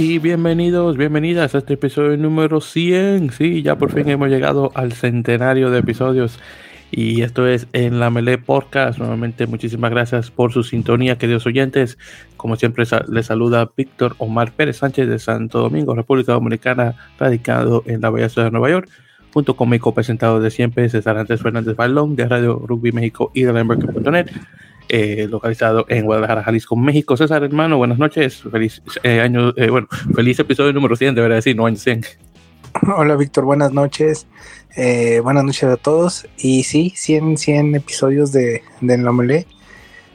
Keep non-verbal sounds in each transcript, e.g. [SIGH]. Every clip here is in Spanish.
Y bienvenidos, bienvenidas a este episodio número 100. Sí, ya por fin hemos llegado al centenario de episodios. Y esto es en la Melee Podcast. Nuevamente, muchísimas gracias por su sintonía, queridos oyentes. Como siempre, les saluda Víctor Omar Pérez Sánchez de Santo Domingo, República Dominicana, radicado en la bella ciudad de Nueva York, junto con mi copresentado de siempre, César Antes Fernández Balón, de Radio Rugby México y de la eh, localizado en Guadalajara, Jalisco, México. César, hermano, buenas noches. Feliz eh, año, eh, bueno, feliz episodio número 100, debería decir, no año 100. Hola, Víctor, buenas noches. buenas noches a todos. Y sí, 100, 100 episodios de, de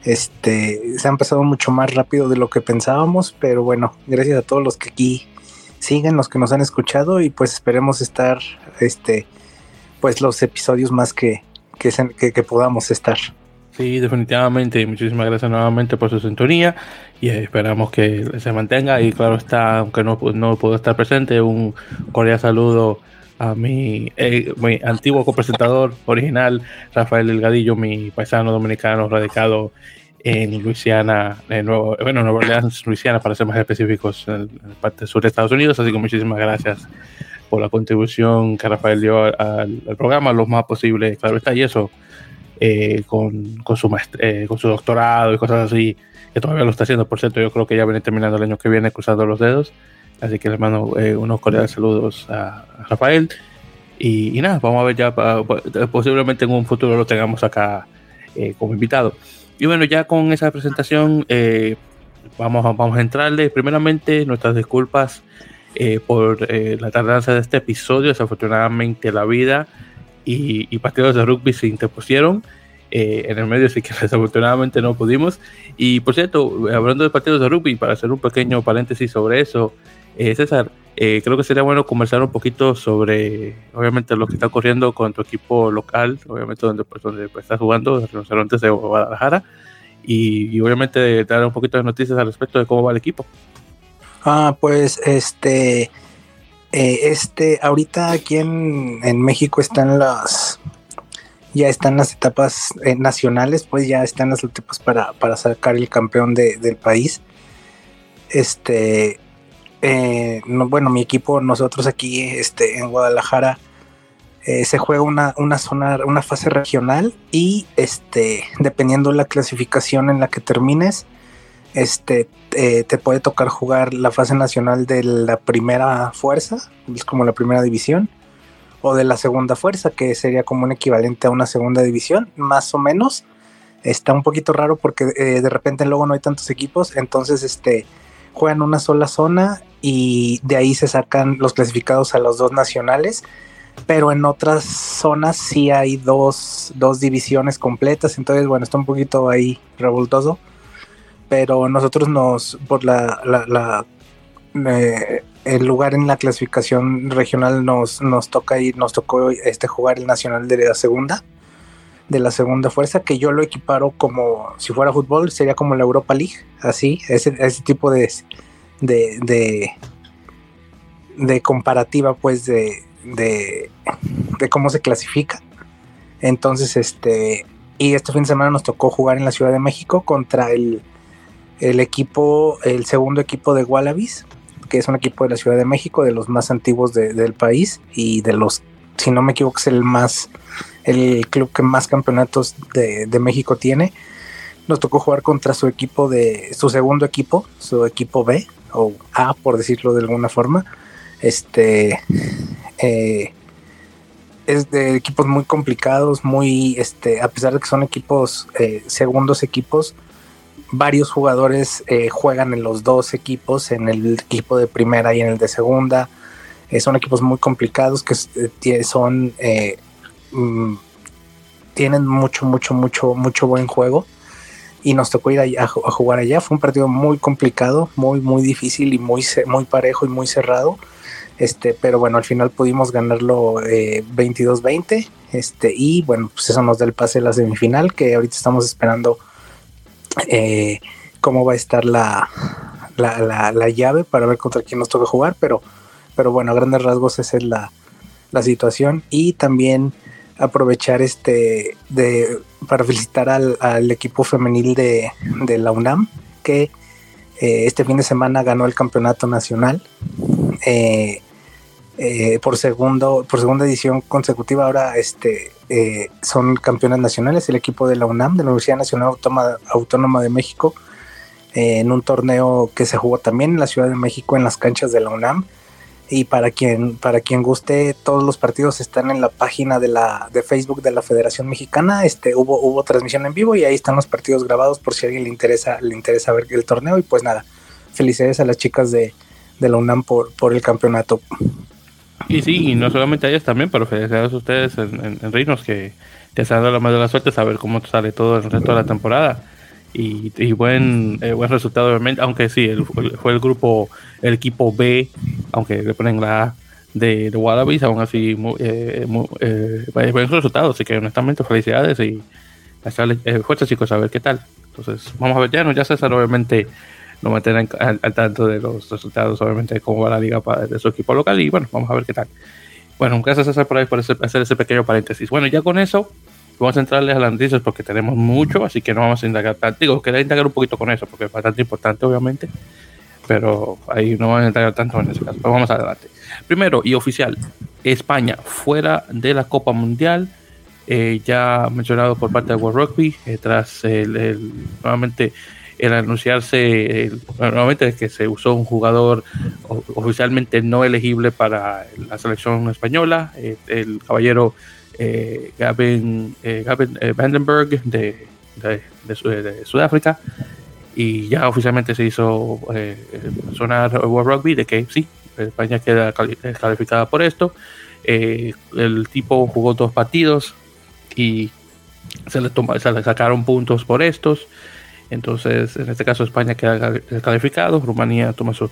Este, se han pasado mucho más rápido de lo que pensábamos, pero bueno, gracias a todos los que aquí siguen, los que nos han escuchado y pues esperemos estar, este, pues los episodios más que, que podamos estar. Sí, definitivamente. Muchísimas gracias nuevamente por su sintonía y esperamos que se mantenga. Y claro está, aunque no, no puedo estar presente, un cordial saludo a mi, eh, mi antiguo copresentador original, Rafael Delgadillo, mi paisano dominicano radicado en Luisiana, en Nuevo, bueno, Nueva Orleans, Luisiana, para ser más específicos, en, la parte sur de Estados Unidos. Así que muchísimas gracias por la contribución que Rafael dio al, al programa, lo más posible, claro está, y eso eh, con, con, su eh, con su doctorado y cosas así, que todavía lo está haciendo, por cierto, yo creo que ya viene terminando el año que viene cruzando los dedos, así que le mando eh, unos cordiales saludos a, Rafael. Y, nada, vamos a ver ya, posiblemente en un futuro lo tengamos acá como invitado. Y bueno, ya con esa presentación vamos, a, vamos a entrarle. Primeramente, nuestras disculpas por la tardanza de este episodio. Desafortunadamente, la vida y, partidos de rugby se interpusieron eh, en el medio, así que [LAUGHS] desafortunadamente no pudimos. Y por cierto, hablando de partidos de rugby, para hacer un pequeño paréntesis sobre eso, eh, César, eh, creo que sería bueno conversar un poquito sobre, obviamente, lo que está ocurriendo con tu equipo local, obviamente donde, pues, donde pues, estás jugando, los restaurantes de Guadalajara, y, y, obviamente dar un poquito de noticias al respecto de cómo va el equipo. Ah, pues este eh, este, ahorita aquí en, México están las, ya están las etapas eh, nacionales, pues ya están las etapas para, para sacar el campeón del país. Este, eh, bueno, mi equipo, nosotros aquí este, en Guadalajara, se juega una, una, zona, una fase regional y este, dependiendo de la clasificación en la que termines, este, eh, te puede tocar jugar la fase nacional de la primera fuerza, es como la primera división, o de la segunda fuerza, que sería como un equivalente a una segunda división, más o menos. Está un poquito raro porque eh, de repente luego no hay tantos equipos, entonces este, juegan una sola zona y de ahí se sacan los clasificados a los dos nacionales, pero en otras zonas sí hay dos, dos divisiones completas, entonces bueno, está un poquito ahí revoltoso pero nosotros nos, por la, la, eh, el lugar en la clasificación regional nos, nos toca ir, nos tocó este jugar el nacional de la segunda, de la segunda fuerza, que yo lo equiparo como si fuera fútbol, sería como la Europa League, así, ese, ese tipo de, de, de, comparativa, pues, de, de, de cómo se clasifica. Entonces, este, y este fin de semana nos tocó jugar en la Ciudad de México contra el el equipo, el segundo equipo de Wallabies, que es un equipo de la Ciudad de México, de los más antiguos del país y de los, si no me equivoco, es el más, el club que más campeonatos de, México tiene. Nos tocó jugar contra su equipo de, su segundo equipo, su equipo B o A, por decirlo de alguna forma. Este, eh, es de equipos muy complicados, muy, este, a pesar de que son equipos, eh, segundos equipos, varios jugadores eh, juegan en los dos equipos, en el equipo de primera y en el de segunda. Eh, son equipos muy complicados que eh, son mm, tienen mucho, mucho, mucho, mucho buen juego. Y nos tocó ir a, jugar allá. Fue un partido muy complicado, muy, muy difícil y muy, muy parejo y muy cerrado. Este, pero bueno, al final pudimos ganarlo 22-20. Este, y bueno, pues eso nos da el pase a la semifinal, que ahorita estamos esperando eh, cómo va a estar la, la, llave para ver contra quién nos toca jugar, pero, pero bueno, a grandes rasgos esa es la, situación. Y también aprovechar este de para felicitar al, equipo femenil de, la UNAM que eh, este fin de semana ganó el campeonato nacional eh, eh, por segundo por segunda edición consecutiva ahora este son campeones nacionales el equipo de la UNAM de la Universidad Nacional Autónoma, de México en un torneo que se jugó también en la Ciudad de México en las canchas de la UNAM. Y para quien para quien guste todos los partidos están en la página de la de Facebook de la Federación Mexicana. Este hubo hubo transmisión en vivo y ahí están los partidos grabados por si a alguien le interesa le interesa ver el torneo. Y pues nada felicidades a las chicas de, la UNAM por por el campeonato y sí y no solamente a ellas también pero felicidades a ustedes en, en, Reinos que te están dando la más de la suerte saber cómo sale todo el resto de la temporada y, buen, eh, buen resultado, obviamente, aunque sí, fue el grupo, el equipo B, aunque le ponen la A de, de Wallabies, aún así, muy, eh, eh, buen resultado, así que honestamente felicidades y eh, fuerza chicos, a ver qué tal. Entonces, vamos a ver, ya, no, ya César obviamente nos mantiene al, tanto de los resultados, obviamente, de cómo va la liga para, de su equipo local y bueno, vamos a ver qué tal. Bueno, gracias César por, ahí, por hacer ese pequeño paréntesis. Bueno, ya con eso Vamos a entrarles a las noticias porque tenemos mucho, así que no vamos a indagar tanto. Digo, quería indagar un poquito con eso porque es bastante importante, obviamente. Pero ahí no vamos a indagar tanto en ese caso. Pero vamos adelante. Primero y oficial, España fuera de la Copa Mundial. Eh, ya mencionado por parte de World Rugby, eh, tras el, nuevamente el anunciarse nuevamente que se usó un jugador oficialmente no elegible para la selección española, eh, el caballero eh, Gavin, eh, eh, Vandenberg de, de, Sudáfrica y ya oficialmente se hizo sonar World Rugby de que sí, España queda calificada por esto. el tipo jugó dos partidos y se le, toma, se le sacaron puntos por estos. Entonces, en este caso, España queda descalificado, Rumanía toma su,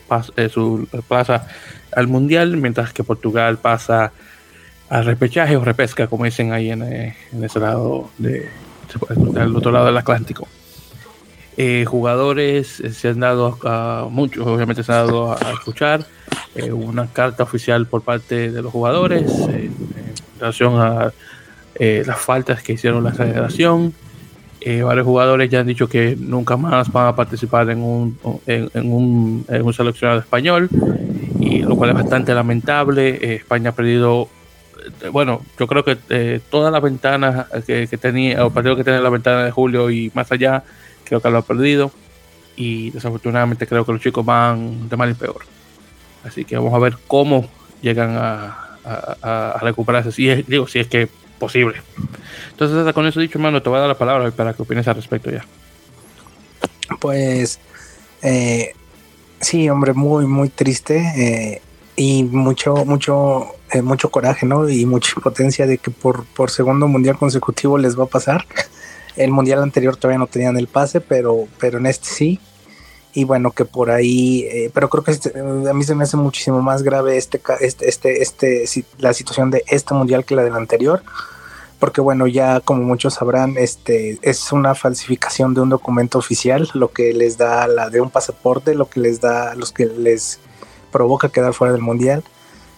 su plaza al Mundial, mientras que Portugal pasa al repechaje o repesca, como dicen ahí en, eh, ese lado, de, del otro lado del Atlántico. Eh, jugadores eh, se han dado a, muchos, obviamente se han dado a, escuchar una carta oficial por parte de los jugadores en relación a las faltas que hicieron la federación. Varios jugadores ya han dicho que nunca más van a participar en un, en, un, en un seleccionado español, y lo cual es bastante lamentable. España ha perdido eh, bueno, yo creo que eh, todas las ventanas que, tenía, o partido que tenía la ventana de julio y más allá, creo que lo ha perdido. Y desafortunadamente creo que los chicos van de mal en peor. Así que vamos a ver cómo llegan a, recuperarse. Si es, digo, si es que posible. Entonces, con eso dicho, hermano, te voy a dar la palabra para que opines al respecto ya. Pues, eh, sí, hombre, muy, muy triste. y mucho, mucho eh, mucho coraje, ¿no? Y mucha impotencia de que por, por segundo mundial consecutivo les va a pasar. El mundial anterior todavía no tenían el pase, pero, pero en este sí. Y bueno, que por ahí, eh, pero creo que este, a mí se me hace muchísimo más grave este, este, este, este, la situación de este mundial que la del anterior. Porque bueno, ya como muchos sabrán, este es una falsificación de un documento oficial, lo que les da la de un pasaporte, lo que les da, los que les provoca quedar fuera del mundial.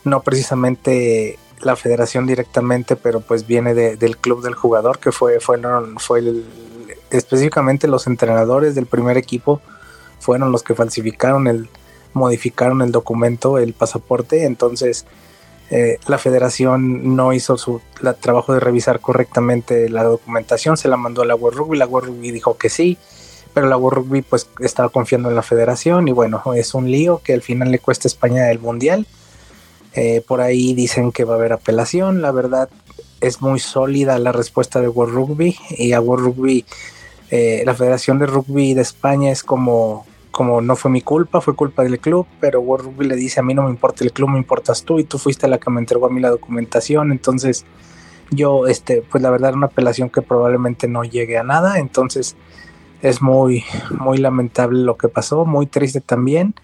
No precisamente la federación directamente, pero pues viene del club del jugador, que fue, fueron, fue específicamente los entrenadores del primer equipo fueron los que falsificaron el, modificaron el documento, el pasaporte, entonces eh, la federación no hizo su trabajo de revisar correctamente la documentación, se la mandó a la World Rugby, la World Rugby dijo que sí, pero la World Rugby pues estaba confiando en la federación y bueno, es un lío que al final le cuesta a España el mundial eh, por ahí dicen que va a haber apelación. La verdad es muy sólida la respuesta de World Rugby y a World Rugby, eh, la Federación de Rugby de España es como, como no fue mi culpa, fue culpa del club, pero World Rugby le dice a mí no me importa el club, me importas tú y tú fuiste la que me entregó a mí la documentación. Entonces yo, este, pues la verdad una apelación que probablemente no llegue a nada. Entonces es muy, muy lamentable lo que pasó, muy triste también.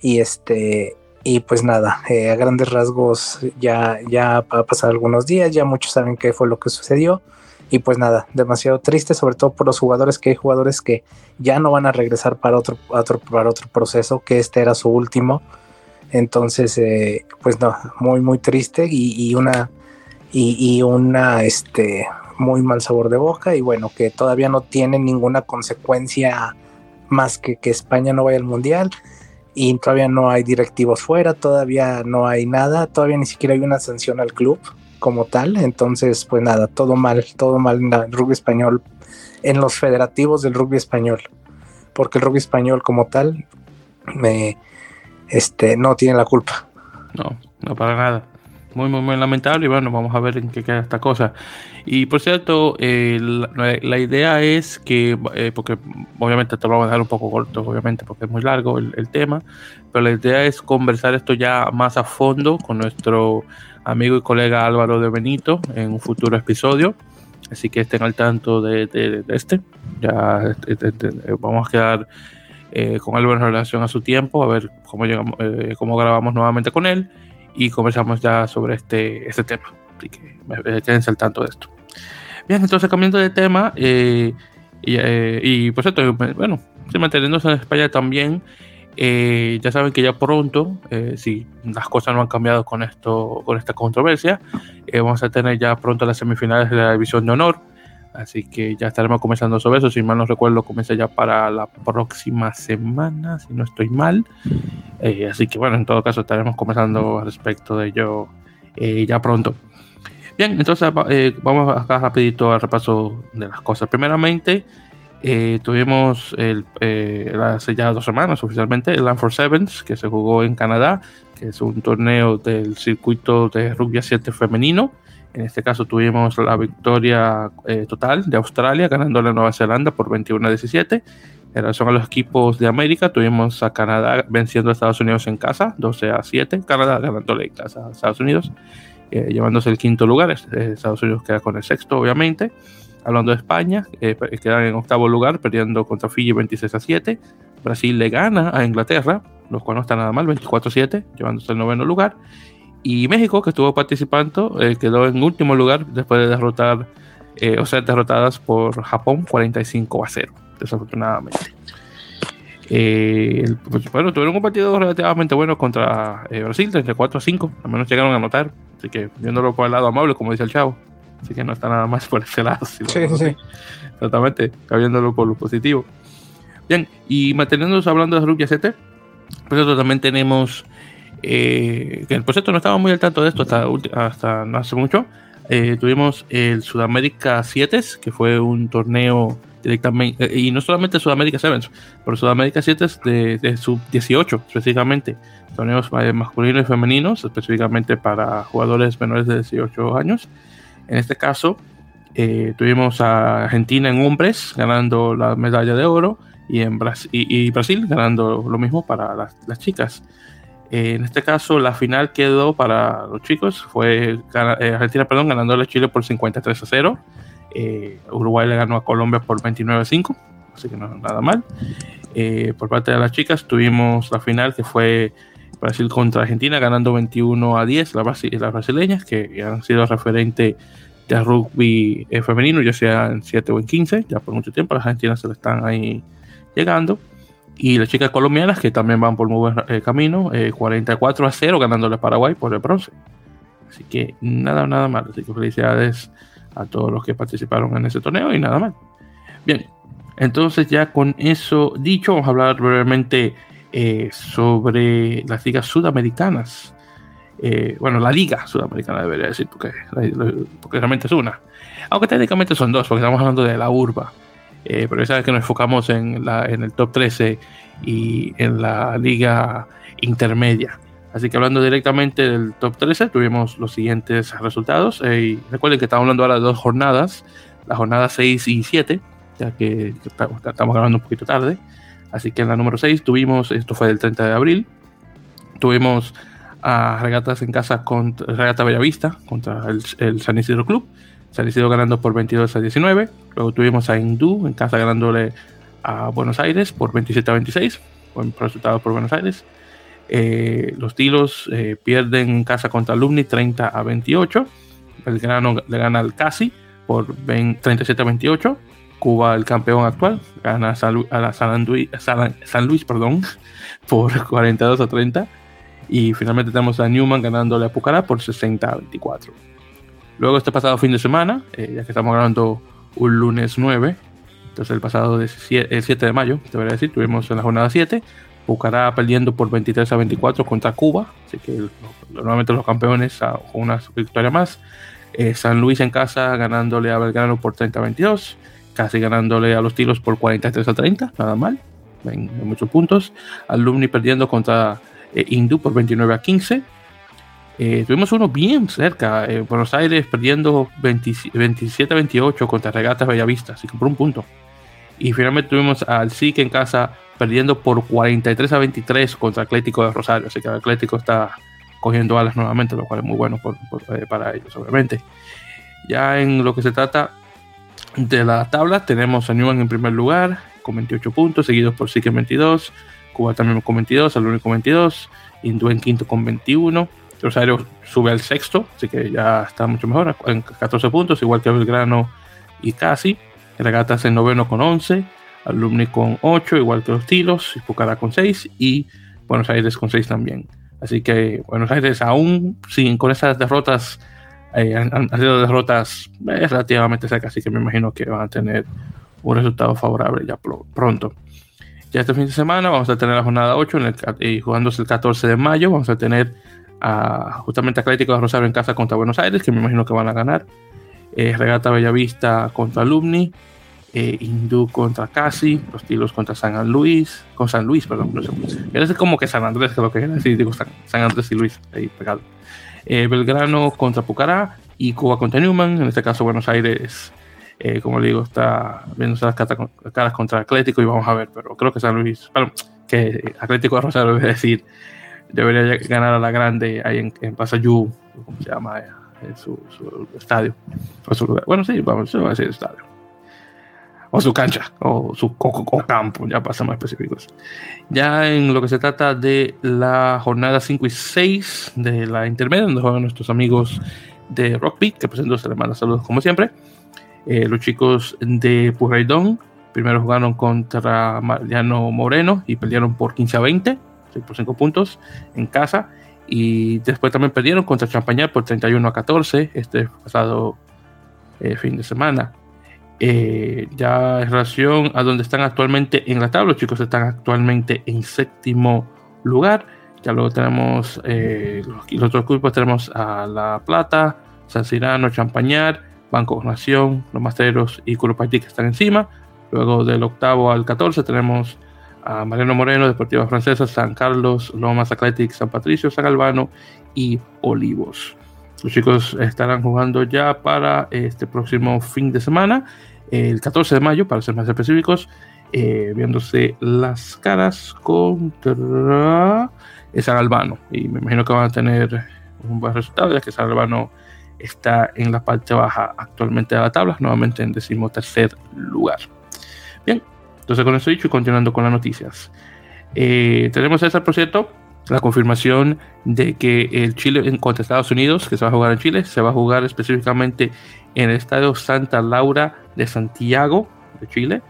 Y este, y pues nada, eh, a grandes rasgos ya, ya ha pasado algunos días, ya muchos saben qué fue lo que sucedió. Y pues nada, demasiado triste, sobre todo por los jugadores, que hay jugadores que ya no van a regresar para otro, otro, para otro proceso, que este era su último. Entonces, eh, pues no, muy, muy triste y, una, y, y una este muy mal sabor de boca y bueno que todavía no tiene ninguna consecuencia más que que España no vaya al mundial y todavía no hay directivos fuera, todavía no hay nada, todavía ni siquiera hay una sanción al club como tal, entonces pues nada, todo mal, todo mal en el rugby español, en los federativos del rugby español, porque el rugby español como tal me, este, no tiene la culpa. No, no para nada muy, muy, muy lamentable y bueno, vamos a ver en qué queda esta cosa. Y por cierto, eh, la, idea es que, eh, porque obviamente te lo vamos a dejar un poco corto, obviamente, porque es muy largo el, tema, pero la idea es conversar esto ya más a fondo con nuestro amigo y colega Álvaro de Benito en un futuro episodio. Así que estén al tanto de, este. Ya este, este, vamos a quedar eh, con Álvaro en relación a su tiempo, a ver cómo, llegamos, cómo grabamos nuevamente con él y conversamos ya sobre este, este tema. Así que quédense al tanto de esto. Bien, entonces cambiando de tema, eh, y, eh, y, por cierto, bueno, manteniéndose en España también, eh, ya saben que ya pronto, si las cosas no han cambiado con esto, con esta controversia, vamos a tener ya pronto las semifinales de la división de honor. Así que ya estaremos comenzando sobre eso. Si mal no recuerdo, comienza ya para la próxima semana, si no estoy mal. Eh, así que bueno, en todo caso estaremos comenzando respecto de ello eh, ya pronto. Bien, entonces eh, vamos acá rapidito al repaso de las cosas. Primeramente, tuvimos el, hace ya dos semanas oficialmente el Land for Sevens, que se jugó en Canadá, que es un torneo del circuito de rugby 7 femenino. En este caso tuvimos la victoria total de Australia, ganando a Nueva Zelanda por 21 a 17. En relación a los equipos de América, tuvimos a Canadá venciendo a Estados Unidos en casa, 12 a 7. Canadá ganándole en casa a Estados Unidos, eh, llevándose el quinto lugar. Eh, Estados Unidos queda con el sexto, obviamente. Hablando de España, eh, quedan en octavo lugar, perdiendo contra Fiji 26 a 7. Brasil le gana a Inglaterra, los cuales no está nada mal, 24 a 7, llevándose el noveno lugar. Y México, que estuvo participando, quedó en último lugar después de derrotar, o ser derrotadas por Japón 45 a 0 desafortunadamente. Eh, pues, bueno, tuvieron un partido relativamente bueno contra eh, Brasil, 34 a 5, al menos llegaron a anotar, así que viéndolo por el lado amable, como dice el chavo, así que no está nada más por ese lado. sí, sí. Exactamente, viéndolo por lo positivo. Bien, y manteniéndonos hablando de Rugby 7, pues también tenemos, eh, que por cierto no estaba muy al tanto de esto hasta, hasta no hace mucho, eh, tuvimos el Sudamérica 7, que fue un torneo directamente, eh, y no solamente Sudamérica Sevens, pero Sudamérica 7 de, de sub 18 específicamente, torneos masculinos y femeninos, específicamente para jugadores menores de 18 años. En este caso, eh, tuvimos a Argentina en hombres ganando la medalla de oro y, en Brasil, y, Brasil ganando lo mismo para las, chicas. Eh, en este caso, la final quedó para los chicos, fue Argentina, perdón, ganándole a Chile por 53 a 0. Eh, Uruguay le ganó a Colombia por 29 a 5, así que no nada mal. Eh, por parte de las chicas tuvimos la final que fue Brasil contra Argentina, ganando 21 a 10 las, brasileñas, que han sido referente de rugby eh, femenino, ya sea en 7 o en 15, ya por mucho tiempo las argentinas se le están ahí llegando. Y las chicas colombianas que también van por muy buen camino, 44 a 0 ganándole a Paraguay por el bronce. Así que nada, nada mal. Así que felicidades a todos los que participaron en ese torneo y nada más. Bien, entonces ya con eso dicho, vamos a hablar brevemente eh, sobre las ligas sudamericanas. Eh, bueno, la liga sudamericana debería decir, porque, realmente es una. Aunque técnicamente son dos, porque estamos hablando de la urba. Eh, pero ya sabes que nos enfocamos en, la, en el top 13 y en la liga intermedia. Así que hablando directamente del top 13, tuvimos los siguientes resultados. Recuerden que estamos hablando ahora de dos jornadas, la jornada 6 y 7, ya que, estamos grabando un poquito tarde. Así que en la número 6 tuvimos, esto fue del 30 de abril, tuvimos a regatas en casa contra Regata Bellavista contra el, San Isidro Club. San Isidro ganando por 22 a 19. Luego tuvimos a Hindú en casa ganándole a Buenos Aires por 27 a 26. Buen resultado por Buenos Aires. Eh, los Tilos eh, pierden en casa contra Alumni 30 a 28. Belgrano le gana al Casi por 37 a 28. Cuba, el campeón actual, gana a San, Luis, perdón, [LAUGHS] por 42 a 30. Y finalmente tenemos a Newman ganándole a Pucará por 60 a 24. Luego este pasado fin de semana, eh, ya que estamos grabando un lunes 9, entonces el pasado el 7 de mayo, te voy a decir, tuvimos en la jornada 7, Bucará perdiendo por 23 a 24 contra Cuba, así que normalmente los campeones con una victoria más. Eh, San Luis en casa ganándole a Belgrano por 30 a 22, casi ganándole a los tiros por 43 a 30, nada mal, en, muchos puntos. Alumni perdiendo contra eh, por 29 a 15. Eh, tuvimos uno bien cerca, Buenos Aires perdiendo 27 a 28 contra Regatas Bellavista, así que por un punto. Y finalmente tuvimos al SIC en casa perdiendo por 43 a 23 contra Atlético de Rosario, así que Atlético está cogiendo alas nuevamente, lo cual es muy bueno eh, para ellos, obviamente. Ya en lo que se trata de la tabla, tenemos a Newman en primer lugar con 28 puntos, seguidos por en 22, Cuba también con 22, al único 22, Hindú en quinto con 21. Rosario sube al sexto, así que ya está mucho mejor, en 14 puntos, igual que Belgrano y Casi. Regatas en noveno con 11, Alumni con 8, igual que los Tilos, Pucará con 6 y Buenos Aires con 6 también. Así que Buenos Aires aún sin con esas derrotas eh, han, sido derrotas eh, relativamente secas, así que me imagino que van a tener un resultado favorable ya pronto. Ya este fin de semana vamos a tener la jornada 8 y jugándose el 14 de mayo vamos a tener a, justamente Atlético de Rosario en casa contra Buenos Aires, que me imagino que van a ganar. Eh, Regata Bellavista contra Alumni, eh, Hindú contra Casi, los Tilos contra San Luis, con San Luis, perdón, no sé. como que San Andrés, lo que era decir, digo San, Andrés y Luis, ahí pegado. Eh, Belgrano contra Pucará y Cuba contra Newman, en este caso Buenos Aires, eh, como le digo, está viendo las caras contra Atlético y vamos a ver, pero creo que San Luis, bueno, que Atlético de Rosario, debe decir, debería ganar a la grande ahí en, en Pasayú, ¿cómo se llama? en su, estadio. Bueno, sí, vamos a decir estadio. O su cancha, o su campo, ya pasamos específicos. Ya en lo que se trata de la jornada 5 y 6 de la intermedia, donde juegan nuestros amigos de Rockbeat, que presento se les manda saludos como siempre. Eh, los chicos de Purraidón primero jugaron contra Mariano Moreno y perdieron por 15 a 20, por 5 puntos en casa. Y después también perdieron contra Champañar por 31 a 14 este pasado eh, fin de semana. Eh, ya en relación a donde están actualmente en la tabla, los chicos están actualmente en séptimo lugar. Ya luego tenemos eh, los, otros grupos, tenemos a La Plata, San Cirano, Champañar, Banco Nación, Los Masteros y Curupaytí que están encima. Luego del octavo al 14 tenemos a Mariano Moreno, Deportiva Francesa, San Carlos, Lomas Athletic, San Patricio, San Albano y Olivos. Los chicos estarán jugando ya para este próximo fin de semana, el 14 de mayo, para ser más específicos, eh, viéndose las caras contra San Albano. Y me imagino que van a tener un buen resultado, ya que San Albano está en la parte baja actualmente de la tabla, nuevamente en decimotercer lugar. Bien, entonces, con eso dicho y continuando con las noticias. Eh, tenemos esa, por la confirmación de que el Chile contra Estados Unidos, que se va a jugar en Chile, se va a jugar específicamente en el Estadio Santa Laura de Santiago, de Chile.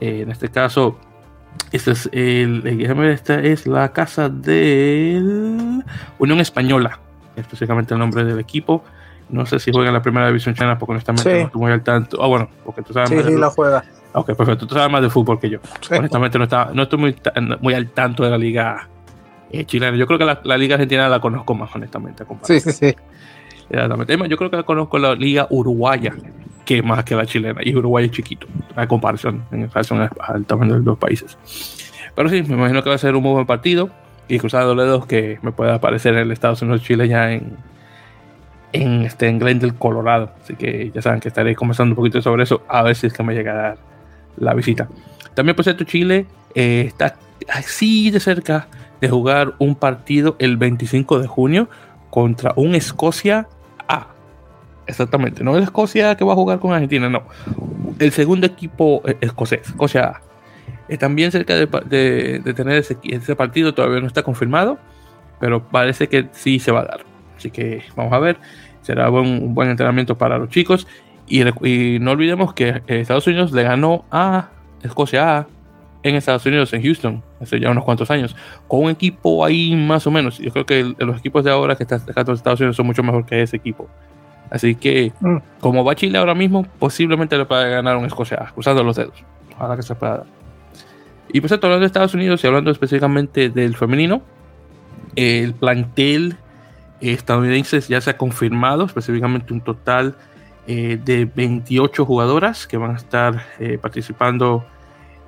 Eh, en este caso, este es el, esta es la casa de Unión Española, específicamente el nombre del equipo. No sé si juega en la primera división china, porque honestamente no estoy muy al tanto. Ah, bueno, porque tú sabes. Sí, sí, la juega. Ok, perfecto. Tú sabes más de fútbol que yo. Honestamente, no, está, no estoy muy, muy al tanto de la liga eh, chilena. Yo creo que la, liga argentina la conozco más, honestamente. Sí, sí, sí. Yo creo que conozco la liga uruguaya que más que la chilena. Y Uruguay es chiquito, a comparación, en relación al tamaño de los dos países. Pero sí, me imagino que va a ser un muy buen partido. Y cruzando los dedos que me pueda aparecer en el Estados Unidos Chile ya en, en, este, en Glendale, Colorado. Así que ya saben que estaré conversando un poquito sobre eso, a ver si es que me llega a dar la visita. También, por cierto, Chile eh, está así de cerca de jugar un partido el 25 de junio contra un Escocia. Exactamente, no es Escocia que va a jugar con Argentina, no. El segundo equipo eh, escocés, Escocia A. Están bien cerca de, tener ese, ese, partido, todavía no está confirmado, pero parece que sí se va a dar. Así que vamos a ver, será un buen entrenamiento para los chicos y, no olvidemos que eh, Estados Unidos le ganó a Escocia A en Estados Unidos, en Houston, hace ya unos cuantos años, con un equipo ahí más o menos. Yo creo que los equipos de ahora que están sacando Estados Unidos son mucho mejor que ese equipo. Así que, mm. como va Chile ahora mismo, posiblemente le pueda ganar un Escocia, cruzando los dedos. Ojalá que se pueda Y pues hablando de Estados Unidos y hablando específicamente del femenino, el plantel estadounidense ya se ha confirmado, específicamente un total eh, de 28 jugadoras que van a estar eh, participando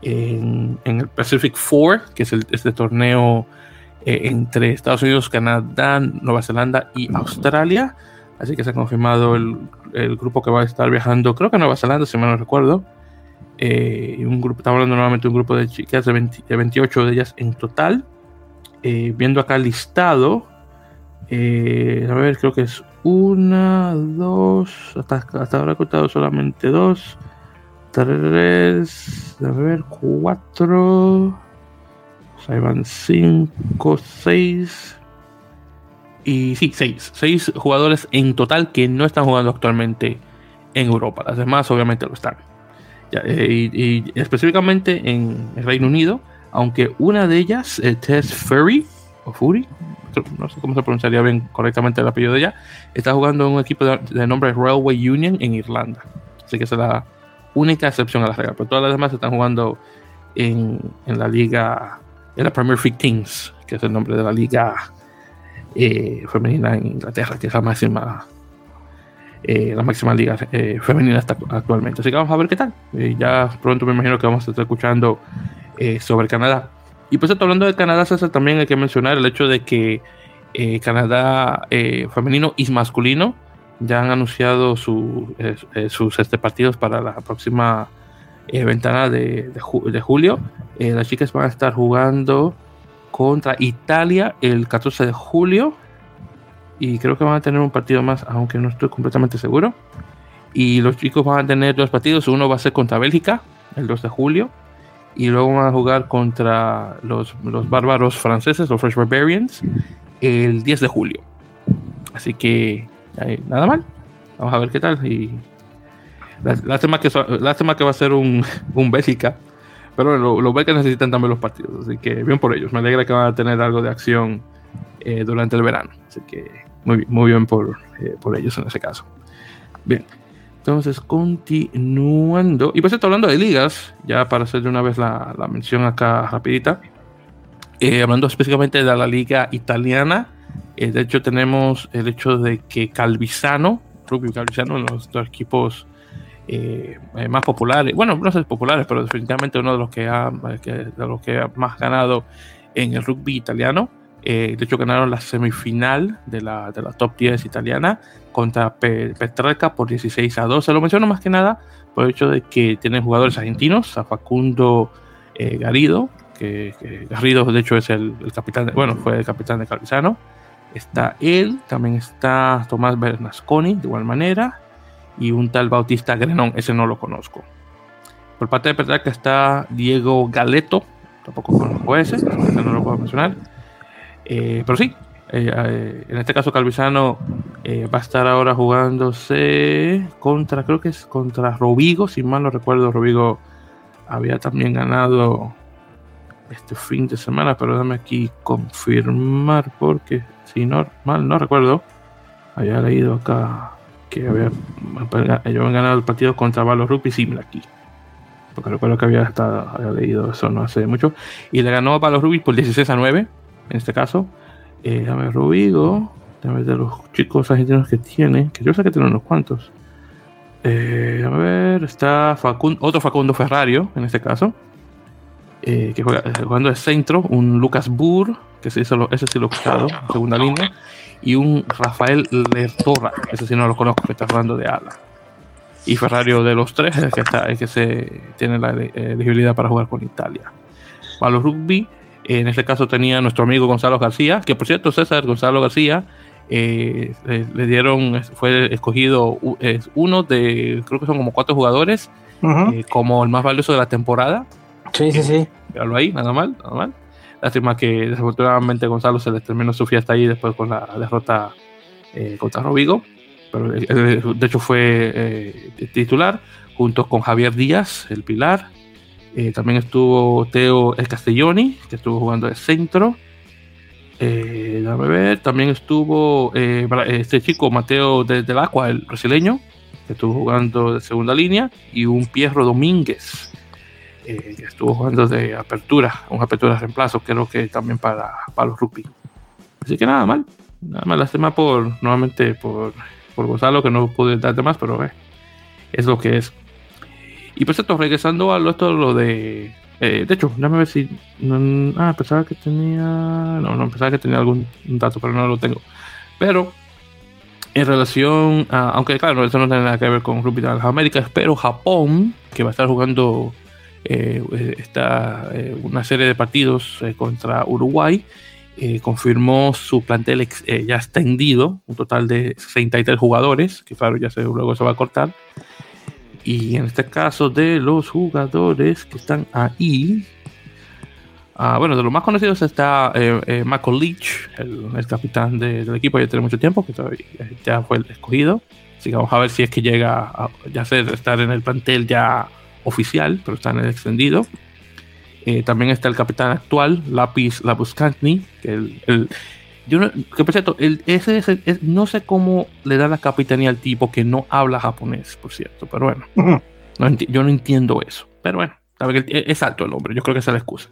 en, el Pacific Four, que es este torneo eh, entre Estados Unidos, Canadá, Nueva Zelanda y Australia. Así que se ha confirmado el, grupo que va a estar viajando, creo que a Nueva Zelanda, si mal no recuerdo. un grupo, estamos hablando nuevamente de un grupo de chicas de, 28 de ellas en total. viendo acá el listado, a ver, creo que es una, dos, hasta, hasta ahora he contado solamente dos, tres, a ver, cuatro, ahí van cinco, seis, y sí, seis, seis jugadores en total que no están jugando actualmente en Europa. Las demás obviamente lo están. Eh, y, específicamente en el Reino Unido, aunque una de ellas, eh, Tess Ferry, o Fury, no sé cómo se pronunciaría bien correctamente el apellido de ella, está jugando en un equipo de, nombre Railway Union en Irlanda. Así que es la única excepción a la regla. Pero todas las demás están jugando en, la liga, en la Premier League Kings, que es el nombre de la liga eh, femenina en Inglaterra, que es la máxima. Eh, la máxima liga eh, femenina hasta actualmente. Así que vamos a ver qué tal. ya pronto me imagino que vamos a estar escuchando sobre Canadá. Y pues hablando de Canadá, César, también hay que mencionar el hecho de que eh, Canadá eh, femenino y masculino ya han anunciado eh, sus este, partidos para la próxima ventana de, de julio. las chicas van a estar jugando contra Italia el 14 de julio. Y creo que van a tener un partido más, aunque no estoy completamente seguro. Y los chicos van a tener dos partidos. Uno va a ser contra Bélgica el 2 de julio y luego van a jugar contra los, los bárbaros franceses, los French Barbarians, el 10 de julio. Así que nada mal. Vamos a ver qué tal. Y lástima que, lástima que va a ser un, un Bélgica. Pero lo, lo necesitan también los partidos. Así que bien por ellos. Me alegra que van a tener algo de acción eh, durante el verano. Así que muy muy bien por, eh, por ellos en ese caso. Bien. Entonces, continuando. Y pues está hablando de ligas, ya para hacer de una vez la, mención acá rapidita. Eh, hablando específicamente de la liga italiana. Eh, de hecho, tenemos el hecho de que Calvisano, Rubio Calvisano, los equipos eh, más populares, bueno, no sé populares, pero definitivamente uno de los que ha, de los que ha más ganado en el rugby italiano. de hecho, ganaron la semifinal de la, de la top 10 italiana contra Petrarca por 16 a 2. Se lo menciono más que nada por el hecho de que tienen jugadores argentinos, a Facundo eh, Garrido, que, Garrido de hecho es el, capitán, bueno, fue el capitán de Calvisano. Está él, también está Tomás Bernasconi, de igual manera, y un tal Bautista Grenón, ese no lo conozco. Por parte de Petrarca está Diego Galeto, tampoco conozco ese, no lo puedo mencionar. Eh, pero sí, eh, eh, en este caso Calvisano eh, va a estar ahora jugándose contra, creo que es contra Robigo, si mal no recuerdo, Robigo había también ganado este fin de semana, pero déjame aquí confirmar porque si no mal no recuerdo, había leído acá que había, ellos habían ganado el partido contra Valos Rugby Simla aquí. Porque recuerdo que había, estado, había leído eso no hace mucho. Y le ganó a Valos Rugby por 16 a 9, en este caso. Eh, déjame Rubigo. Ver de los chicos argentinos que tiene. Que yo sé que tiene unos cuantos. Eh, a ver, está Facundo, otro Facundo Ferrario, en este caso. Eh, eh, jugando de centro. Un Lucas Burr, que se hizo ese sí lo segunda línea. Y un Rafael Lertora, ese sí no lo conozco, que está jugando de ala. Y Ferrario de los tres es el que, está, el que se tiene la elegibilidad para jugar con Italia. Para los rugby, en este caso tenía nuestro amigo Gonzalo García, que por cierto, César Gonzalo García eh, le, dieron, fue escogido uno de, creo que son como cuatro jugadores, eh, como el más valioso de la temporada. Sí, sí, sí. Véalo ahí, nada mal, nada mal. Lástima que desafortunadamente Gonzalo se le terminó su fiesta ahí después con la derrota eh, contra Rovigo. Pero de hecho fue titular junto con Javier Díaz, el Pilar, eh, también estuvo Teo El Castelloni, que estuvo jugando de centro. Eh, déjame ver, también estuvo eh, este chico Mateo de, del Aqua, el brasileño, que estuvo jugando de segunda línea, y un Pierro Domínguez, eh, estuvo jugando de apertura, un apertura de reemplazo, creo que también para, para los rugby. Así que nada mal, nada más lástima por, nuevamente por, por Gonzalo, que no pude darte más, pero eh, es lo que es. Y por cierto, regresando a lo, esto, lo de. Eh, de hecho, déjame ver si. ah, pensaba que tenía. No, no, pensaba que tenía algún dato, pero no lo tengo. Pero en relación a, aunque claro, eso no tiene nada que ver con Rugby de las Américas, pero Japón, que va a estar jugando eh, esta, eh, una serie de partidos eh, contra Uruguay, confirmó su plantel ya extendido, un total de 63 jugadores, que claro, ya se, luego se va a cortar. Y en este caso de los jugadores que están ahí, ah, bueno, de los más conocidos está eh, Michael Leach, el, el capitán de, del equipo, ya tiene mucho tiempo, que todavía, ya fue el escogido. Así que vamos a ver si es que llega a ya ser, estar en el plantel ya oficial, pero está en el extendido. Eh, también está el capitán actual, Lapis Labuscantni, que el, el yo no, que por cierto, el, ese, ese, es, no sé cómo le da la capitanía al tipo que no habla japonés, por cierto, pero bueno, uh -huh. no yo no entiendo eso. Pero bueno, es alto el hombre, yo creo que esa es la excusa.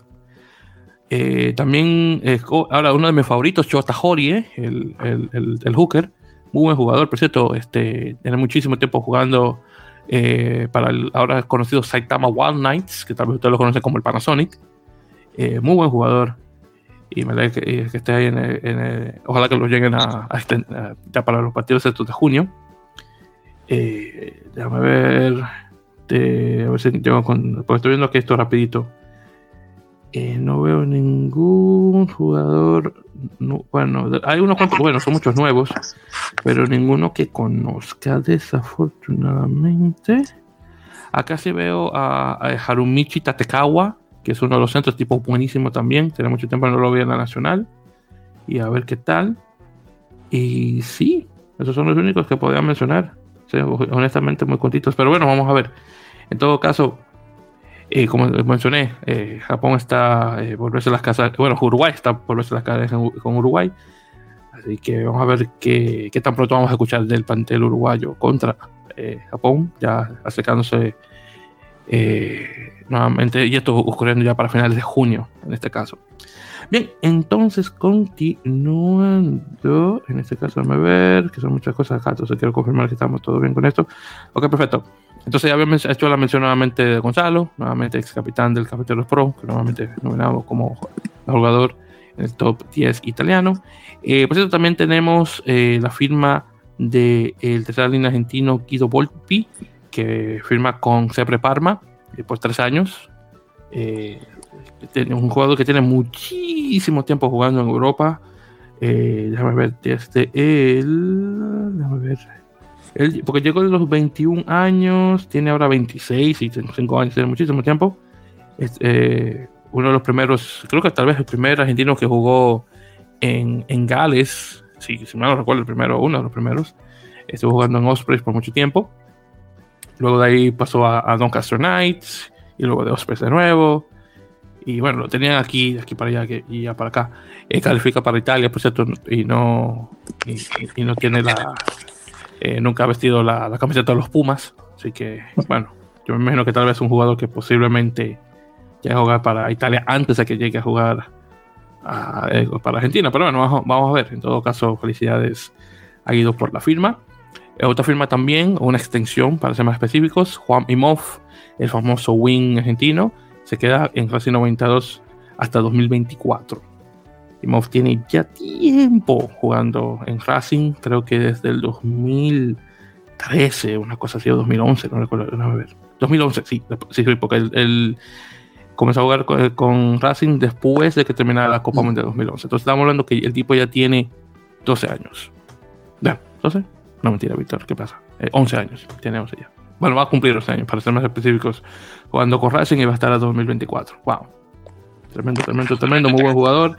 Eh, también, eh, ahora uno de mis favoritos, Chota Horie, el, el, el, el, hooker, muy buen jugador, por cierto, este, tiene muchísimo tiempo jugando eh, para el ahora conocido Saitama Wild Knights, que tal vez ustedes lo conocen como el Panasonic. Eh, muy buen jugador. Y me alegra que, eh, que, esté ahí en el, Ojalá que lo lleguen a, a, a, ya para los partidos estos de junio. Eh, déjame ver. A ver si llego con. Pues estoy viendo aquí esto rapidito. Eh, no veo ningún jugador. No, bueno, hay unos cuantos, bueno, son muchos nuevos, pero ninguno que conozca, desafortunadamente. Acá sí veo a, Harumichi Tatekawa, que es uno de los centros, tipo buenísimo también. Tiene mucho tiempo no lo vi en la nacional. Y a ver qué tal. Y sí, esos son los únicos que podría mencionar. Honestamente, muy contitos. Pero bueno, vamos a ver. En todo caso, eh, como mencioné, eh, Japón está eh, volverse las casas, bueno, Uruguay está volverse las casas con Uruguay, así que vamos a ver qué, qué, tan pronto vamos a escuchar del plantel uruguayo contra eh, Japón, ya acercándose eh, nuevamente, y esto ocurriendo ya para finales de junio, en este caso. Bien, entonces continuando, en este caso, déjame ver, que son muchas cosas acá, entonces quiero confirmar que estamos todo bien con esto. Ok, perfecto. Entonces ya habíamos hecho la mención nuevamente de Gonzalo, nuevamente ex capitán del Cafeteros Pro, que nuevamente nominado como jugador en el top 10 italiano. Eh, por cierto, también tenemos eh, la firma del de tercer línea argentino Guido Volpi, que firma con Sepre Parma eh, por tres años. Eh, un jugador que tiene muchísimo tiempo jugando en Europa. Eh, déjame ver, desde él. Déjame ver. Él, porque llegó de los 21 años, tiene ahora 26 y 5 años, tiene muchísimo tiempo. Es, eh, uno de los primeros, creo que tal vez el primer argentino que jugó en, en Gales, si, si no recuerdo, el primero, uno de los primeros. Estuvo jugando en Ospreys por mucho tiempo. Luego de ahí pasó a, a Doncaster Knights y luego de Ospreys de nuevo. Y bueno, lo tenían aquí, aquí para allá y ya para acá. Eh, califica para Italia, por cierto, y no, y, y no tiene la. Eh, nunca ha vestido la, la, camiseta de los Pumas. Así que, [LAUGHS] bueno, yo me imagino que tal vez un jugador que posiblemente llegue a jugar para Italia antes de que llegue a jugar a, eh, para Argentina. Pero bueno, vamos, vamos, a ver. En todo caso, felicidades a Guido por la firma. Eh, otra firma también, una extensión para ser más específicos, Juan Imov, el famoso wing argentino, se queda en Racing 92 hasta 2024. Imov tiene ya tiempo jugando en Racing, creo que desde el 2013, una cosa así, o 2011, no recuerdo, a ver. 2011, sí, sí, porque él, comenzó a jugar con, Racing después de que terminara la Copa Mundial de 2011. Entonces estamos hablando que el tipo ya tiene 12 años. ¿Ya? ¿12? No, mentira, Víctor, ¿qué pasa? Eh, 11 años, tiene 11 ya. Bueno, va a cumplir 12 años, para ser más específicos, jugando con Racing y va a estar a 2024. ¡Wow! Tremendo, tremendo, tremendo, muy buen jugador.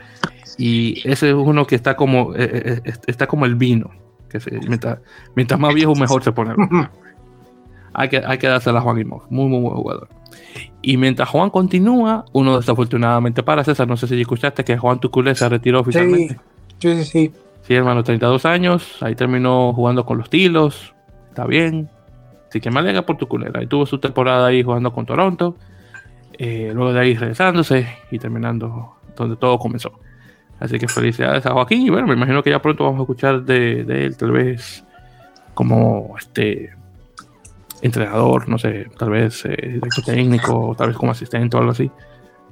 Y ese es uno que está como, eh, eh, está como el vino. Que se, mientras, mientras, más viejo, mejor se pone. [LAUGHS] hay, que, hay que darse a Juan Imov. Muy, muy buen jugador. Y mientras Juan continúa, uno desafortunadamente para César, no sé si escuchaste que Juan Tuculé se retiró oficialmente. Sí, sí, sí. Sí, hermano, 32 años, ahí terminó jugando con los Tilos, está bien. Así que me alegra por Tuculé. Ahí tuvo su temporada ahí jugando con Toronto. Eh, luego de ahí regresándose y terminando donde todo comenzó. Así que felicidades a Joaquín y bueno, me imagino que ya pronto vamos a escuchar de, de él, tal vez como este entrenador, no sé, tal vez eh, director técnico, tal vez como asistente o algo así.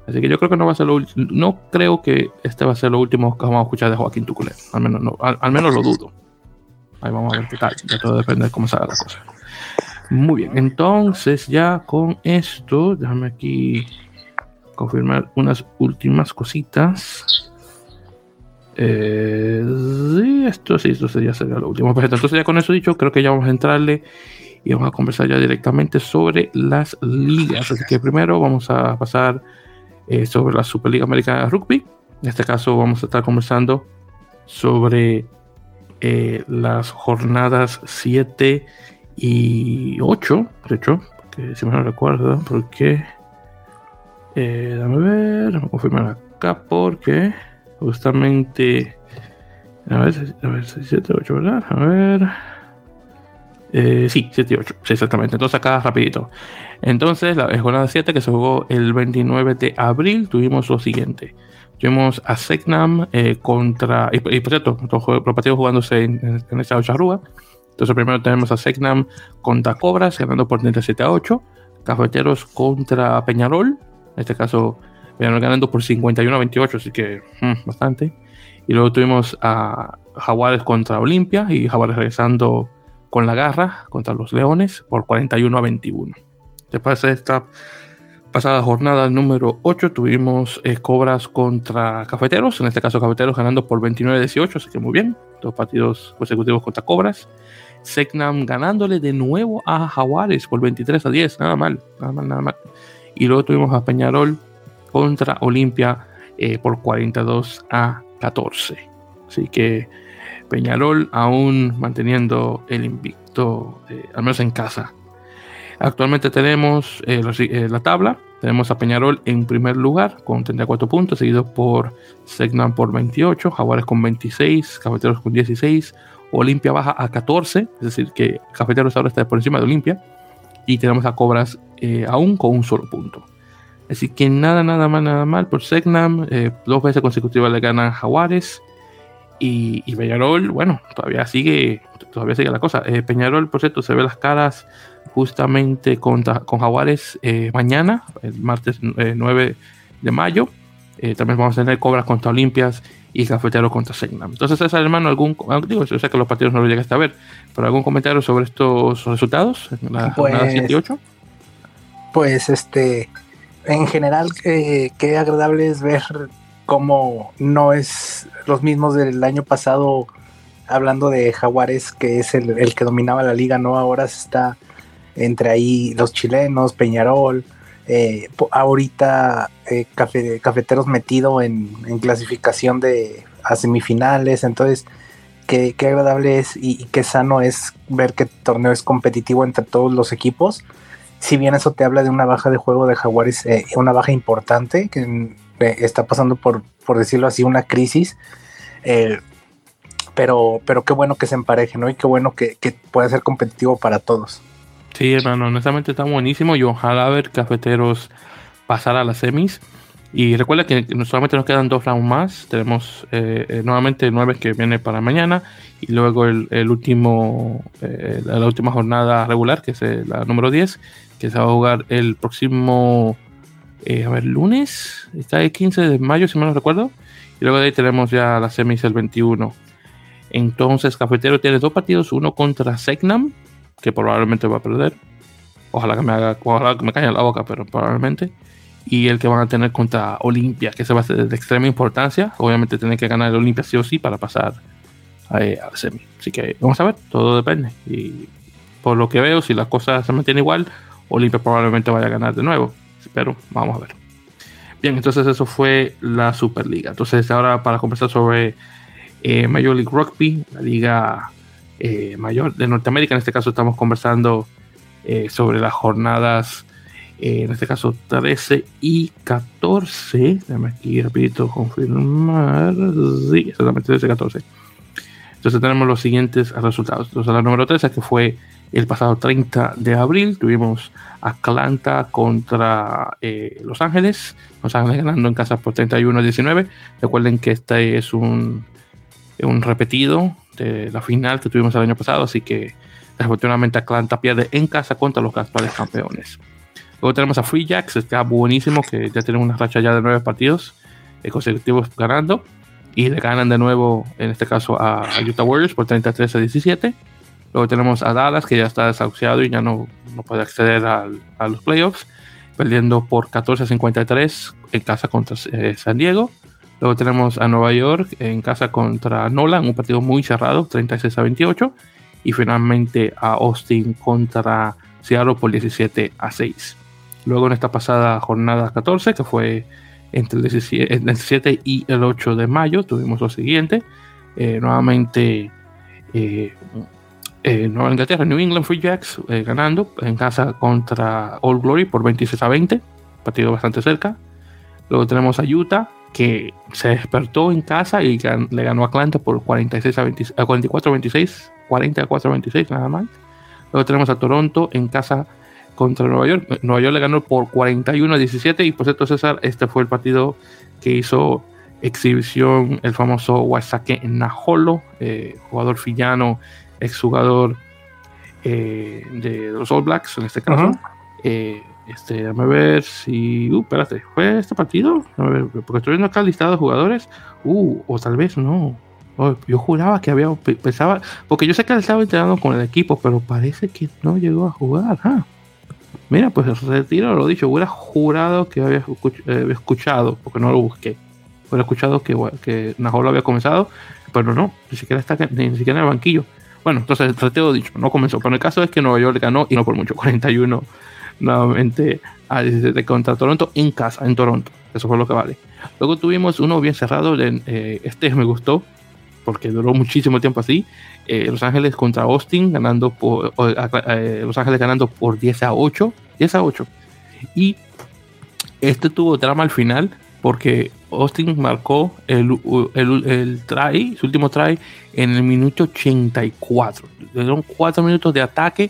Así que yo creo que no va a ser lo no creo que este va a ser lo último que vamos a escuchar de Joaquín Tuculé. Al menos no, al, menos lo dudo. Ahí vamos a ver qué tal. Ya todo depende de cómo salga la cosa. Muy bien, entonces ya con esto, déjame aquí confirmar unas últimas cositas. Eh, sí, esto sí, esto ya sería lo último. Entonces, ya con eso dicho, creo que ya vamos a entrarle y vamos a conversar ya directamente sobre las ligas. Así que primero vamos a pasar eh, sobre la Superliga Americana de Rugby. En este caso, vamos a estar conversando sobre eh, las jornadas 7 y 8, de hecho, que si me no recuerdo, porque. Eh, dame ver, vamos a confirmar acá porque justamente. A ver, a ver, 7, 8, ¿verdad? A ver. Eh, sí, 7 y 8, sí, exactamente. Entonces acá rapidito. Entonces, la jornada 7 que se jugó el 29 de abril, tuvimos lo siguiente. Tuvimos a Segnam eh, contra... Y, por cierto, los, partidos jugándose en, en, esta charrúa. Entonces primero tenemos a Segnam contra Cobras, ganando por 37 a 8. Cafeteros contra Peñarol. En este caso, Peñarol ganando por 51 a 28, así que mm, bastante. Y luego tuvimos a Jaguares contra Olimpia y Jaguares regresando con la garra contra los Leones por 41 a 21. Después de esta pasada jornada número 8 tuvimos eh, Cobras contra Cafeteros, en este caso Cafeteros ganando por 29 a 18, así que muy bien, dos partidos consecutivos contra Cobras. Segnam ganándole de nuevo a Jaguares por 23 a 10, nada mal, nada mal, nada mal. Y luego tuvimos a Peñarol contra Olimpia eh, por 42 a 14. Así que Peñarol aún manteniendo el invicto, eh, al menos en casa. Actualmente tenemos eh, la tabla. Tenemos a Peñarol en primer lugar con 34 puntos, seguido por Segnan por 28, Jaguares con 26, Cafeteros con 16, Olimpia baja a 14, es decir, que Cafeteros ahora está por encima de Olimpia, y tenemos a Cobras aún con un solo punto. Así que nada, nada mal, nada mal por Segnam. dos veces consecutivas le ganan Jaguares. Y, Peñarol, bueno, todavía sigue, todavía sigue la cosa. Eh, Peñarol, por cierto, se ve las caras justamente con, con Jaguares eh, mañana, el martes 9 eh, de mayo. también vamos a tener Cobras contra Olimpias y Cafetero contra Segnam. Entonces, esa hermano, algún, digo, yo sé que los partidos no lo llegaste a ver, pero algún comentario sobre estos resultados en la pues, jornada 7 y 8? Pues, este, en general, qué agradable es ver como no es los mismos del año pasado, hablando de Jaguares, que es el, que dominaba la liga, ¿no? Ahora está entre ahí los chilenos, Peñarol, eh, ahorita eh, Cafeteros metido en, clasificación de a semifinales, entonces qué, agradable es y, qué sano es ver que el torneo es competitivo entre todos los equipos. Si bien eso te habla de una baja de juego de Jaguares, eh, una baja importante, que está pasando por, por decirlo así, una crisis. Eh, pero, pero qué bueno que se empareje, ¿no? Y qué bueno que pueda ser competitivo para todos. Sí, hermano, honestamente está buenísimo y ojalá ver cafeteros pasar a las semis. Y recuerda que solamente nos quedan dos rounds más. Tenemos eh, eh, nuevamente nueve que viene para mañana. Y luego el, último, la última jornada regular, que es la número 10, que se va a jugar el próximo eh, a ver, lunes, está el 15 de mayo, si mal no recuerdo. Y luego de ahí tenemos ya la semis el 21. Entonces, Cafetero tiene dos partidos: uno contra Segnam, que probablemente va a perder. Ojalá que me haga, ojalá que me caiga la boca, pero probablemente. Y el que van a tener contra Olimpia, que se va a ser de extrema importancia. Obviamente, tiene que ganar el Olimpia sí o sí para pasar a, a la semi. Así que vamos a ver, todo depende. Y por lo que veo, si las cosas se mantienen igual, Olimpia probablemente vaya a ganar de nuevo pero vamos a ver. Bien, entonces eso fue la Superliga. Entonces ahora para conversar sobre eh, Major League Rugby, la liga eh, mayor de Norteamérica, en este caso estamos conversando eh, sobre las jornadas en este caso 13 y 14. Déjame aquí rapidito confirmar. Sí, exactamente 13 y 14. Entonces tenemos los siguientes resultados. Entonces la número 13 que fue el pasado 30 de abril tuvimos Atlanta contra eh, Los Ángeles. Los Ángeles ganando en casa por 31 a 19. Recuerden que este es un, un repetido de la final que tuvimos el año pasado, así que desafortunadamente Atlanta pierde en casa contra los actuales campeones. Luego tenemos a Free Jacks, está buenísimo, que ya tienen una racha ya de nueve partidos eh, consecutivos ganando. Y le ganan de nuevo, en este caso, a, Utah Warriors por 33 a 17. Luego tenemos a Dallas, que ya está desahuciado y ya no, no puede acceder a los playoffs, perdiendo por 14 a 53 en casa contra eh, San Diego. Luego tenemos a Nueva York en casa contra Nolan, un partido muy cerrado, 36 a 28. Y finalmente a Austin contra Seattle por 17 a 6. Luego en esta pasada jornada 14, que fue entre el 17, y el 8 de mayo, tuvimos lo siguiente. Eh, nuevamente eh, eh, Nueva Inglaterra, New England Free Jacks ganando en casa contra All Glory por 26 a 20, partido bastante cerca. Luego tenemos a Utah que se despertó en casa y le ganó a Atlanta por 46 a, 44 a 26, 44 a 26 nada más. Luego tenemos a Toronto en casa contra Nueva York. Nueva York le ganó por 41 a 17 y por cierto César, este fue el partido que hizo exhibición el famoso Wasake Najolo, eh, jugador fillano, exjugador eh, de los All Blacks en este caso. Eh, este, déjame ver si. Uh, espérate, ¿fue este partido? porque estoy viendo acá listado de jugadores. Uh, o tal vez no. Oh, yo juraba que había. Pensaba. Porque yo sé que él estaba entrenando con el equipo, pero parece que no llegó a jugar. Ah. Mira, pues retiro lo dicho. Hubiera jurado que había eh, escuchado, porque no lo busqué. Hubiera escuchado que, que Najolo había comenzado, pero no, ni siquiera está ni siquiera en el banquillo. Bueno, entonces retiro dicho, no comenzó. Pero el caso es que Nueva York ganó y no por mucho, [LAUGHS] 41 nuevamente a 17 contra Toronto en casa, en Toronto. Eso fue lo que vale. Luego tuvimos uno bien cerrado. Eh, este me gustó porque duró muchísimo tiempo así. Eh, Los Ángeles contra Austin, ganando por eh, Los Ángeles ganando por 10 a 8. 10 a 8. Y este tuvo drama al final porque Austin marcó el, el, el, try, su último try, en el minuto 84. Le dieron 4 minutos de ataque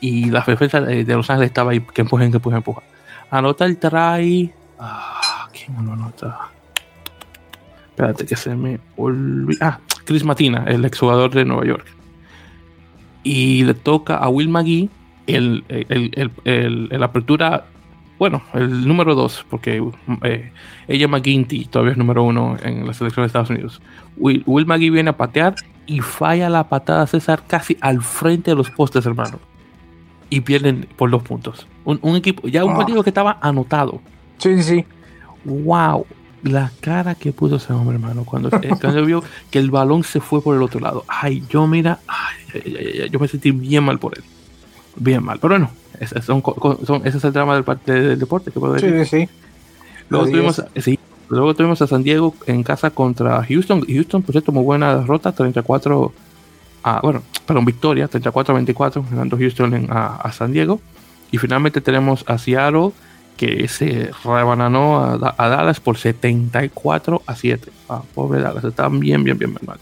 y la defensa de, Los Ángeles estaba ahí, que empujen, que empujen, empuja. Anota el try. Ah, ¿quién lo anota? Espérate que se me olvida. Ah, Chris Matina, el exjugador de Nueva York. Y le toca a Will McGee el, el, el, apertura, bueno, el número 2, porque eh, ella McGuinty todavía es número 1 en la selección de Estados Unidos. Will, Will McGee viene a patear y falla la patada César casi al frente de los postes, hermano y pierden por dos puntos. Un, equipo, ya un ah. partido que estaba anotado. Sí, sí, sí. Wow, la cara que puso ese hombre, hermano, cuando, eh, [LAUGHS] cuando vio que el balón se fue por el otro lado. Ay, yo mira, yo me sentí bien mal por él. Bien mal. Pero bueno, ese, son, ese es el drama del, del deporte que puedo decir. Sí, sí, Luego tuvimos, sí, luego tuvimos a San Diego en casa contra Houston. Houston, por cierto, muy buena derrota, 34 a, bueno, perdón, victoria, 34-24, ganando Houston a, San Diego. Y finalmente tenemos a Seattle, que se rebananó a, Dallas por 74 a 7. Ah, pobre Dallas, está bien, bien, bien, mal.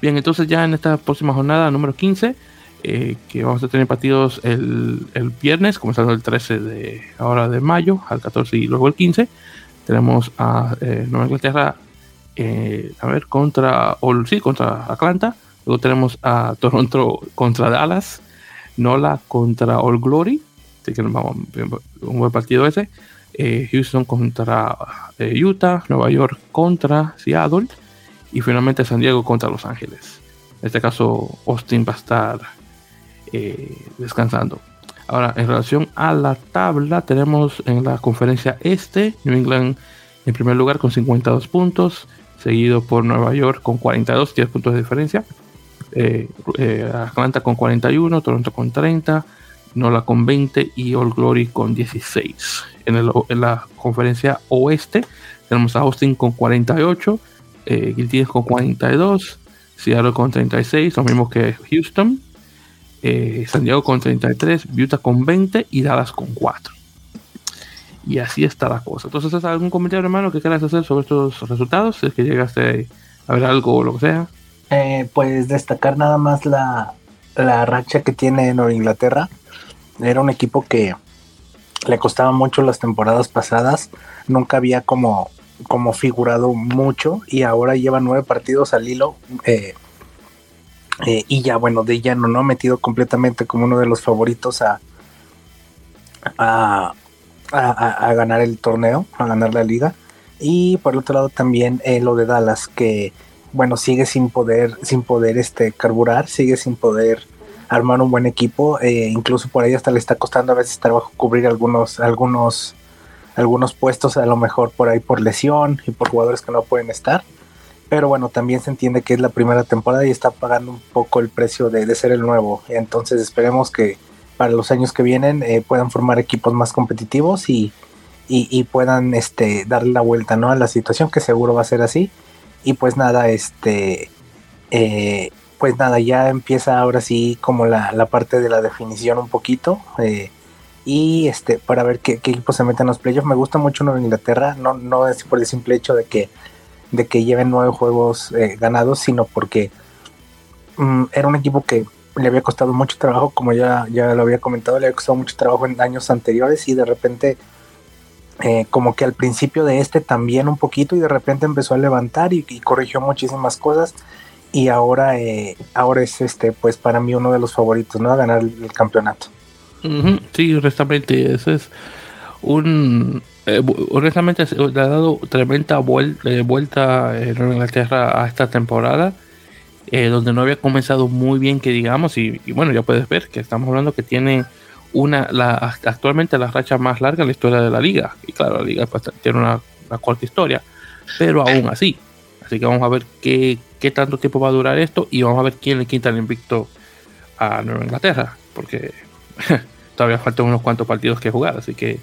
Bien, entonces ya en esta próxima jornada, número 15, eh, que vamos a tener partidos el, el, viernes, comenzando el 13 de ahora de mayo, al 14 y luego el 15. Tenemos a eh, Nueva Inglaterra, eh, a ver, contra, o, sí, contra Atlanta Luego tenemos a [LAUGHS] Toronto contra Dallas, Nola contra All Glory, así que vamos, un buen partido ese. Eh, Houston contra eh, Utah, Nueva York contra Seattle y finalmente San Diego contra Los Ángeles. En este caso, Austin va a estar eh, descansando. Ahora, en relación a la tabla, tenemos en la conferencia este New England en primer lugar con 52 puntos, seguido por Nueva York con 42, 10 puntos de diferencia. Eh, eh, Atlanta con 41, Toronto con 30, Nola con 20 y All Glory con 16. En, la conferencia oeste tenemos a Austin con 48, eh, con 42, Seattle con 36, lo mismo que Houston, eh, San Diego con 33, Utah con 20 y Dallas con 4. Y así está la cosa. Entonces, ¿has algún comentario, hermano, que quieras hacer sobre estos resultados? Si es que llegaste a ver algo o lo que sea. Eh, pues destacar nada más la, la racha que tiene Nueva Inglaterra. Era un equipo que le costaba mucho las temporadas pasadas. Nunca había como, como figurado mucho y ahora lleva nueve partidos al hilo. Eh, eh, y ya, bueno, de ya no, no metido completamente como uno de los favoritos a, a, a, ganar el torneo, a ganar la liga. Y por otro lado también eh, lo de Dallas, que bueno, sigue sin poder, sin poder este, carburar, sigue sin poder armar un buen equipo. Eh, incluso por ahí hasta le está costando a veces trabajo cubrir algunos, algunos, algunos puestos, a lo mejor por ahí por lesión y por jugadores que no pueden estar. Pero bueno, también se entiende que es la primera temporada y está pagando un poco el precio de, ser el nuevo. Entonces esperemos que para los años que vienen eh, puedan formar equipos más competitivos y, y, puedan este, darle la vuelta ¿no? a la situación, que seguro va a ser así. Y pues nada, este, eh, pues nada, ya empieza ahora sí como la, la parte de la definición un poquito. Eh, y este, para ver qué, equipos se meten en los playoffs. Me gusta mucho Nueva Inglaterra, no, no es por el simple hecho de que, de que lleven nueve juegos ganados, sino porque mm, era un equipo que le había costado mucho trabajo, como ya, ya lo había comentado, le había costado mucho trabajo en años anteriores y de repente, eh, como que al principio de este también un poquito y de repente empezó a levantar y, corrigió muchísimas cosas y ahora, eh, ahora es este, pues para mí uno de los favoritos, ¿no? A ganar el, campeonato. Sí, honestamente, ese es un... Eh, honestamente, le ha dado tremenda vuelta en Inglaterra a esta temporada eh, donde no había comenzado muy bien, que digamos, y, bueno, ya puedes ver que estamos hablando que tiene una, la, actualmente la racha más larga en la historia de la liga, y claro, la liga pues, tiene una, corta historia, pero aún así, así que vamos a ver qué, qué tanto tiempo va a durar esto y vamos a ver quién le quita el invicto a Nueva Inglaterra, porque [LAUGHS] todavía faltan unos cuantos partidos que jugar, así que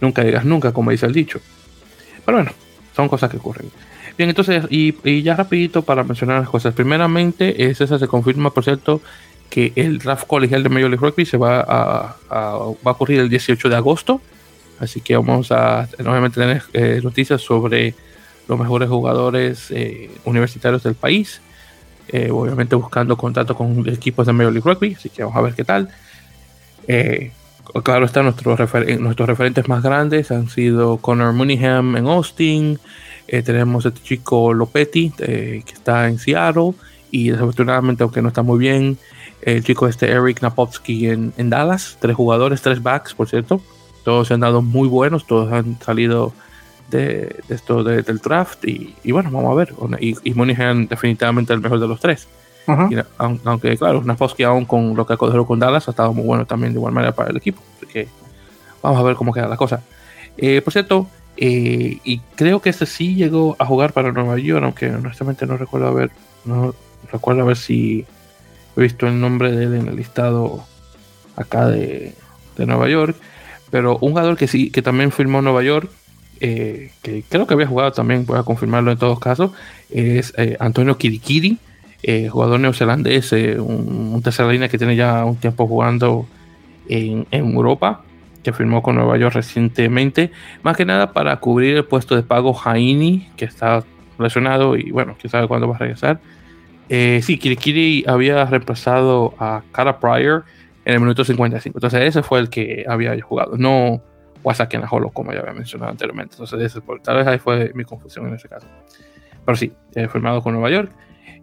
nunca digas nunca, como dice el dicho. Pero bueno, son cosas que ocurren. Bien, entonces, y, ya rapidito para mencionar las cosas. Primeramente, es esa se confirma, por cierto, que el draft colegial de Major League Rugby se va a, va a ocurrir el 18 de agosto. Así que vamos a nuevamente tener eh, noticias sobre los mejores jugadores eh, universitarios del país. Eh, obviamente buscando contacto con equipos de Major League Rugby. Así que vamos a ver qué tal. claro está, nuestros, nuestros referentes más grandes han sido Connor Munningham en Austin. Eh, tenemos este chico Lopetti, eh, que está en Seattle, y desafortunadamente, aunque no está muy bien, el chico este Eric Napovsky en, en, Dallas, tres jugadores, tres backs, por cierto, todos se han dado muy buenos, todos han salido de, esto del draft, y, bueno, vamos a ver, y, y definitivamente el mejor de los tres. aunque, claro, Napovsky aún con lo que ha cogido con Dallas ha estado muy bueno también de igual manera para el equipo, así que vamos a ver cómo queda la cosa. Eh, por cierto, eh, y creo que este sí llegó a jugar para Nueva York, aunque honestamente no recuerdo haber, no recuerdo ver si he visto el nombre de él en el listado acá de, Nueva York. Pero un jugador que sí, que también firmó Nueva York, eh, que creo que había jugado también, voy a confirmarlo en todos casos, es eh, Antonio Kirikiri, jugador neozelandés, un, un tercera línea que tiene ya un tiempo jugando en, en Europa que firmó con Nueva York recientemente, más que nada para cubrir el puesto de pago Jaini, que está lesionado y bueno, quién sabe cuándo va a regresar. Eh, sí, Kirikiri había reemplazado a Cara Pryor en el minuto 55, entonces ese fue el que había jugado, no Wasaki Holo, como ya había mencionado anteriormente. Entonces, ese, tal vez ahí fue mi confusión en ese caso. Pero sí, eh, firmado con Nueva York.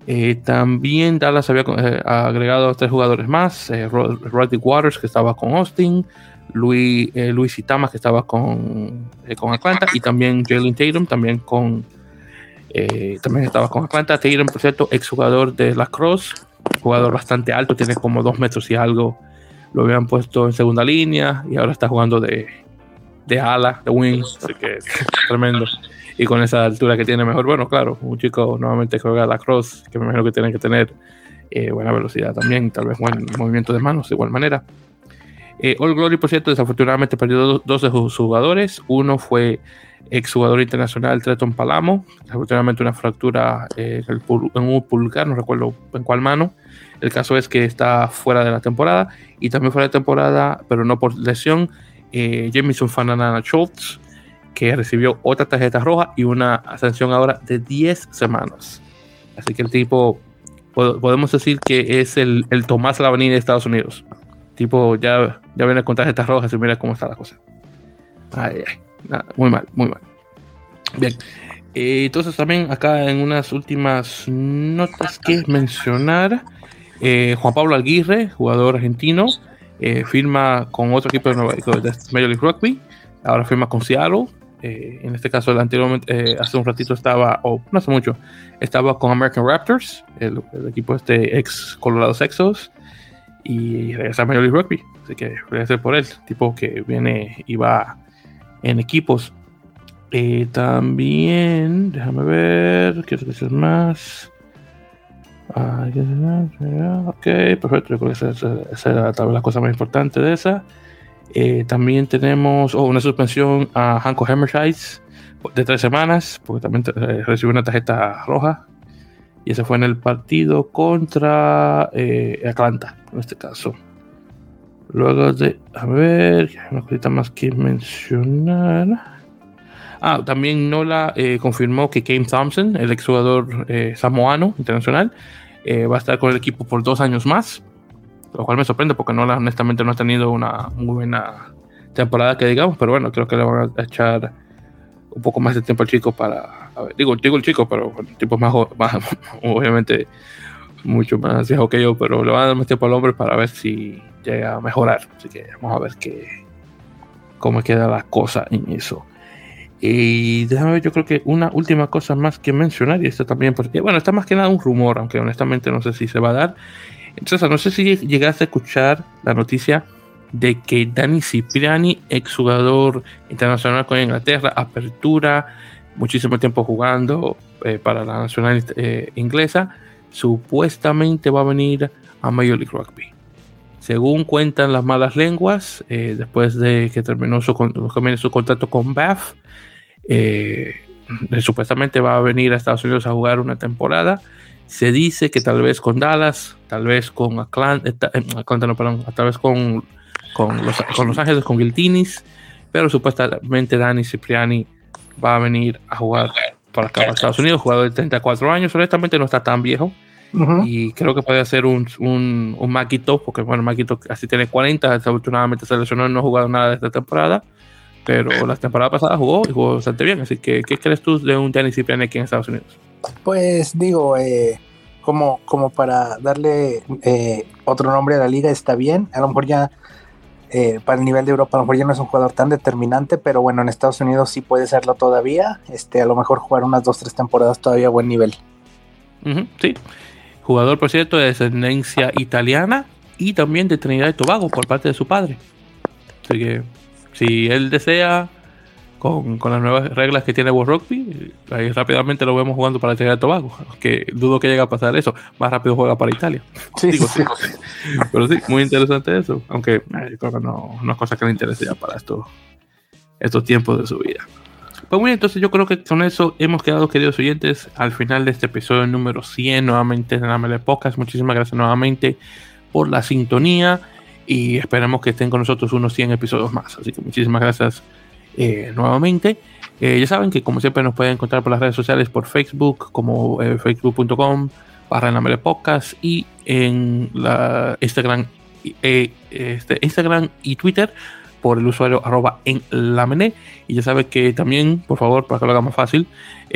Eh, también Dallas había eh, agregado tres jugadores más: Roddy Waters, que estaba con Austin, Luis, eh, Luis Itama, que estaba con, eh, con Atlanta, y también Jalen Tatum, también con eh, también estaba con Atlanta. Tatum, por cierto, exjugador de la Cross, jugador bastante alto, tiene como dos metros y algo. Lo habían puesto en segunda línea y ahora está jugando de, de ala, de wings, así que [LAUGHS] tremendo. Y con esa altura que tiene mejor, bueno, claro, un chico nuevamente que juega la cross, que me imagino que tiene que tener buena velocidad también, tal vez buen movimiento de manos de igual manera. Eh, All Glory, por cierto, desafortunadamente perdió dos, de sus jugadores. Uno fue exjugador internacional Treton Palamo, desafortunadamente una fractura eh, en, un pulgar, no recuerdo en cuál mano. El caso es que está fuera de la temporada y también fuera de temporada, pero no por lesión, eh, Jameson Fananana Schultz, que recibió otra tarjeta roja y una sanción ahora de 10 semanas. Así que el tipo, podemos decir que es el, el Tomás Lavanini de Estados Unidos. tipo ya, ya viene con tarjetas rojas y mira cómo está la cosa. Ay, ay, muy mal, muy mal. Bien. Eh, entonces también acá en unas últimas notas que mencionar, eh, Juan Pablo Aguirre, jugador argentino, eh, firma con otro equipo de, Nueva, de Major League Rugby, ahora firma con Seattle, en este caso anteriormente, hace un ratito estaba, o no hace mucho, estaba con American Raptors, el, equipo este ex Colorado Sexos, y regresa a Major League Rugby, así que ser por él, tipo que viene y va en equipos eh, también, déjame ver, ¿qué es más? Ah, ok, perfecto, creo que esa, era tal vez la cosa más importante de esa. Eh, también tenemos oh, una suspensión a Hanko Hammershides de tres semanas, porque también eh, recibió una tarjeta roja. Y ese fue en el partido contra Atlanta, en este caso. Luego de, a ver, una cosita más que mencionar. Ah, también Nola eh, confirmó que Kane Thompson, el exjugador eh, samoano internacional, eh, va a estar con el equipo por dos años más, lo cual me sorprende porque Nola honestamente no ha tenido una buena temporada que digamos, pero bueno, creo que le van a echar un poco más de tiempo al chico para, digo, digo el chico, pero el tipo más, [LAUGHS] más, obviamente mucho más viejo que yo, pero le van a dar más tiempo al hombre para ver si llega a mejorar, así que vamos a ver qué, cómo queda la cosa en eso. Y déjame ver, yo creo que una última cosa más que mencionar, y esto también, porque, bueno, está más que nada un rumor, aunque honestamente no sé si se va a dar. Entonces, no sé si llegaste a escuchar la noticia de que Dani Cipriani, exjugador internacional con Inglaterra, apertura, muchísimo tiempo jugando eh, para la nacional eh, inglesa, supuestamente va a venir a Major League Rugby. Según cuentan las malas lenguas, eh, después de que terminó su, su contrato con Bath, eh, supuestamente va a venir a Estados Unidos a jugar una temporada. Se dice que tal vez con Dallas, tal vez con Atlanta, eh, no, perdón, tal vez con, con, los, con Ángeles, con Giltinis, pero supuestamente Dani Cipriani va a venir a jugar para acá, para Estados Unidos, jugador de 34 años, honestamente no está tan viejo. Y creo que puede ser un, un, un Maquito, porque bueno, Maquito casi tiene 40, desafortunadamente se lesionó y no ha jugado nada de esta temporada pero la temporada pasada jugó y jugó bastante bien. Así que, ¿qué crees tú de un tenis Cipriani aquí en Estados Unidos? Pues digo, eh, como, como para darle eh, otro nombre a la liga está bien. A lo mejor ya eh, para el nivel de Europa, a lo mejor ya no es un jugador tan determinante, pero bueno, en Estados Unidos sí puede serlo todavía. Este, a lo mejor jugar unas dos, tres temporadas todavía a buen nivel. sí. Jugador, por cierto, de descendencia italiana y también de Trinidad y Tobago por parte de su padre. Así que si él desea, con, las nuevas reglas que tiene World Rugby, ahí rápidamente lo vemos jugando para Trinidad y Tobago. Que dudo que llegue a pasar eso. Más rápido juega para Italia. Sí, sí. Pero sí, muy interesante eso. Aunque yo creo que no, no es cosa que le interese ya para estos, estos tiempos de su vida. Pues muy bien, entonces yo creo que con eso hemos quedado, queridos oyentes, al final de este episodio número 100, nuevamente en la Podcast. Muchísimas gracias nuevamente por la sintonía y esperamos que estén con nosotros unos 100 episodios más. Así que muchísimas gracias eh, nuevamente. Eh, ya saben que como siempre nos pueden encontrar por las redes sociales por Facebook como eh, facebook.com barra en podcast y en la Instagram, este, Instagram y Twitter por el usuario arroba en la Y ya saben que también, por favor, para que lo haga más fácil,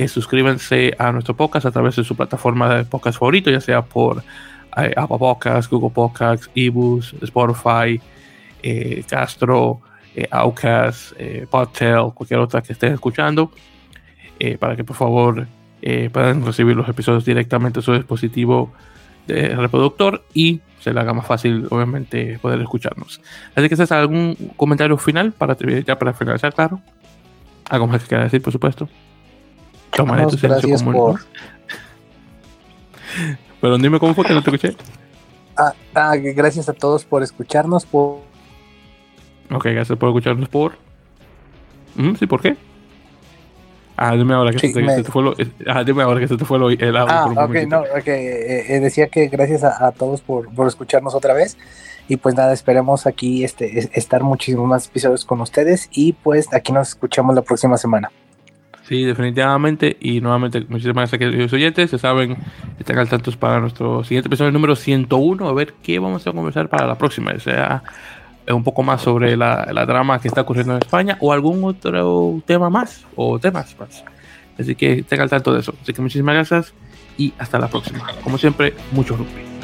suscríbanse a nuestro podcast a través de su plataforma de podcast favorito, ya sea por Apple Podcasts, Google Podcasts, eBooks, Spotify, eh, Castro, eh, Outcast, eh, Podtail, cualquier otra que estén escuchando, para que por favor puedan recibir los episodios directamente a su dispositivo de reproductor y se le haga más fácil, obviamente, poder escucharnos. Así que, ¿es algún comentario final para ya para finalizar, claro? Algo más que quiera decir, por supuesto. Toma tu silencio como pero dime cómo fue que no te escuché. Ah, ah, gracias a todos por escucharnos. Por... Ok, gracias por escucharnos por. ¿Sí? ¿Por qué? Ah, dime ahora que, se, te, fue lo, ah, dime ahora que se te fue lo, el audio. Ah, ok, no, okay. Eh, decía que gracias a, todos por, por, escucharnos otra vez. Y pues nada, esperemos aquí este, estar muchísimos más episodios con ustedes. Y pues aquí nos escuchamos la próxima semana. Sí, definitivamente. Y nuevamente, muchísimas gracias a los oyentes. Se saben, están al tanto para nuestro siguiente episodio número 101. A ver qué vamos a conversar para la próxima. O sea, un poco más sobre la, la drama que está ocurriendo en España o algún otro tema más o temas más. Así que estén al tanto de eso. Así que muchísimas gracias y hasta la próxima. Como siempre, mucho rugby.